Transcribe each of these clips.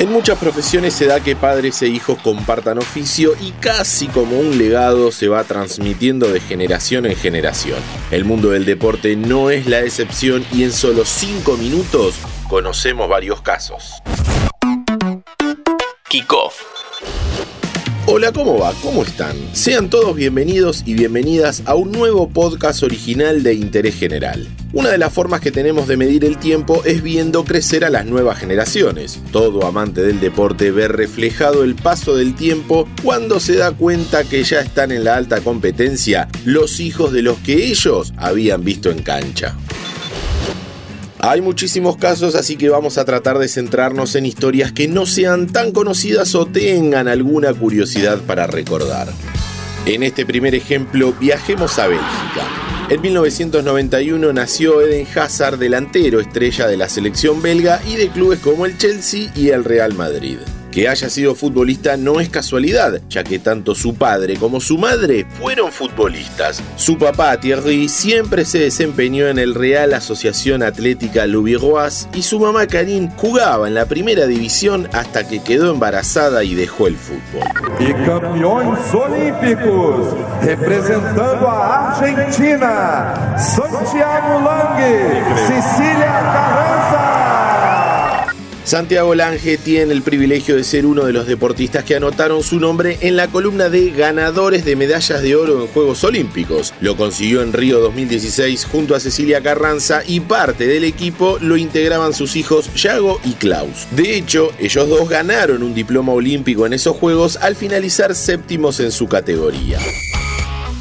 En muchas profesiones se da que padres e hijos compartan oficio y casi como un legado se va transmitiendo de generación en generación. El mundo del deporte no es la excepción y en solo 5 minutos conocemos varios casos. Kickoff. Hola, ¿cómo va? ¿Cómo están? Sean todos bienvenidos y bienvenidas a un nuevo podcast original de Interés General. Una de las formas que tenemos de medir el tiempo es viendo crecer a las nuevas generaciones. Todo amante del deporte ve reflejado el paso del tiempo cuando se da cuenta que ya están en la alta competencia los hijos de los que ellos habían visto en cancha. Hay muchísimos casos, así que vamos a tratar de centrarnos en historias que no sean tan conocidas o tengan alguna curiosidad para recordar. En este primer ejemplo, viajemos a Bélgica. En 1991 nació Eden Hazard, delantero estrella de la selección belga y de clubes como el Chelsea y el Real Madrid. Que haya sido futbolista no es casualidad, ya que tanto su padre como su madre fueron futbolistas. Su papá Thierry siempre se desempeñó en el Real Asociación Atlética Louviroise y su mamá Karine jugaba en la primera división hasta que quedó embarazada y dejó el fútbol. Y campeones olímpicos, representando a Argentina, Santiago Lange, Cecilia Carranza. Santiago Lange tiene el privilegio de ser uno de los deportistas que anotaron su nombre en la columna de ganadores de medallas de oro en Juegos Olímpicos. Lo consiguió en Río 2016 junto a Cecilia Carranza y parte del equipo lo integraban sus hijos Yago y Klaus. De hecho, ellos dos ganaron un diploma olímpico en esos Juegos al finalizar séptimos en su categoría.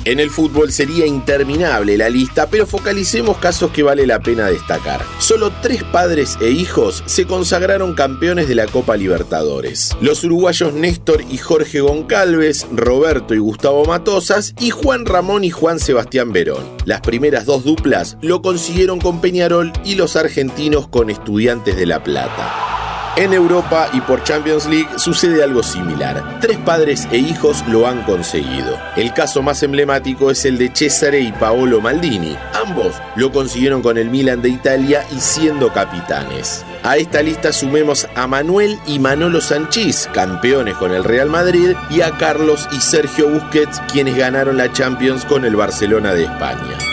En el fútbol sería interminable la lista, pero focalicemos casos que vale la pena destacar. Solo tres padres e hijos se consagraron campeones de la Copa Libertadores. Los uruguayos Néstor y Jorge Goncalves, Roberto y Gustavo Matosas y Juan Ramón y Juan Sebastián Verón. Las primeras dos duplas lo consiguieron con Peñarol y los argentinos con Estudiantes de La Plata. En Europa y por Champions League sucede algo similar. Tres padres e hijos lo han conseguido. El caso más emblemático es el de Cesare y Paolo Maldini. Ambos lo consiguieron con el Milan de Italia y siendo capitanes. A esta lista sumemos a Manuel y Manolo Sanchís, campeones con el Real Madrid, y a Carlos y Sergio Busquets, quienes ganaron la Champions con el Barcelona de España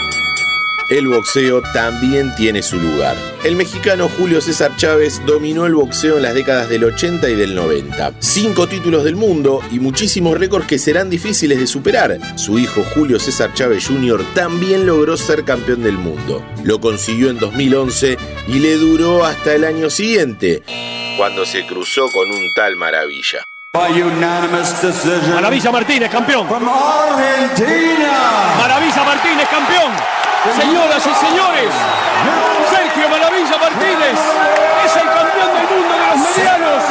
el boxeo también tiene su lugar. El mexicano Julio César Chávez dominó el boxeo en las décadas del 80 y del 90. Cinco títulos del mundo y muchísimos récords que serán difíciles de superar. Su hijo Julio César Chávez Jr. también logró ser campeón del mundo. Lo consiguió en 2011 y le duró hasta el año siguiente, cuando se cruzó con un tal maravilla. Maravilla Martínez, campeón. Maravilla Martínez, campeón. Señoras y señores, Sergio Maravilla Martínez es el campeón del mundo de los medianos.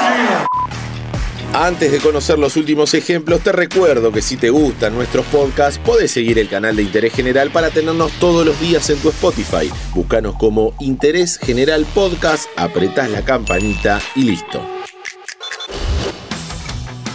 Antes de conocer los últimos ejemplos, te recuerdo que si te gustan nuestros podcasts, podés seguir el canal de Interés General para tenernos todos los días en tu Spotify. Búscanos como Interés General Podcast, apretás la campanita y listo.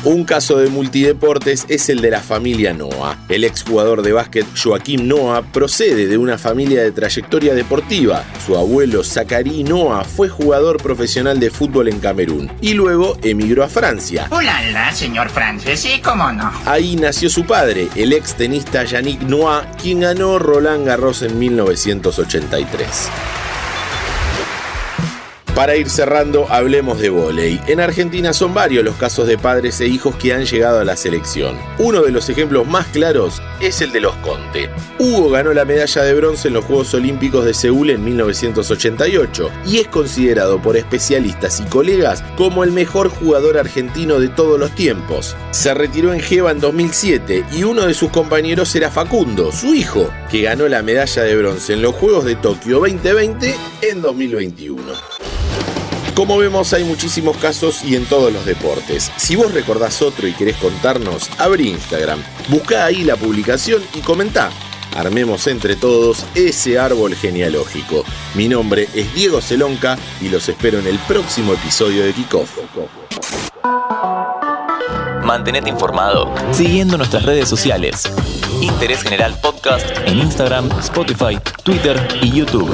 Un caso de multideportes es el de la familia Noah. El exjugador de básquet Joaquim Noah procede de una familia de trayectoria deportiva. Su abuelo Zachary Noah fue jugador profesional de fútbol en Camerún y luego emigró a Francia. Hola, señor francés, ¿y cómo no? Ahí nació su padre, el ex tenista Yannick Noah, quien ganó Roland Garros en 1983. Para ir cerrando, hablemos de volei. En Argentina son varios los casos de padres e hijos que han llegado a la selección. Uno de los ejemplos más claros es el de los Conte. Hugo ganó la medalla de bronce en los Juegos Olímpicos de Seúl en 1988 y es considerado por especialistas y colegas como el mejor jugador argentino de todos los tiempos. Se retiró en Jeva en 2007 y uno de sus compañeros era Facundo, su hijo, que ganó la medalla de bronce en los Juegos de Tokio 2020 en 2021. Como vemos hay muchísimos casos y en todos los deportes. Si vos recordás otro y querés contarnos, abrí Instagram, busca ahí la publicación y comentá. Armemos entre todos ese árbol genealógico. Mi nombre es Diego Celonca y los espero en el próximo episodio de Kickoff. Mantenete informado siguiendo nuestras redes sociales. Interés General Podcast en Instagram, Spotify, Twitter y YouTube.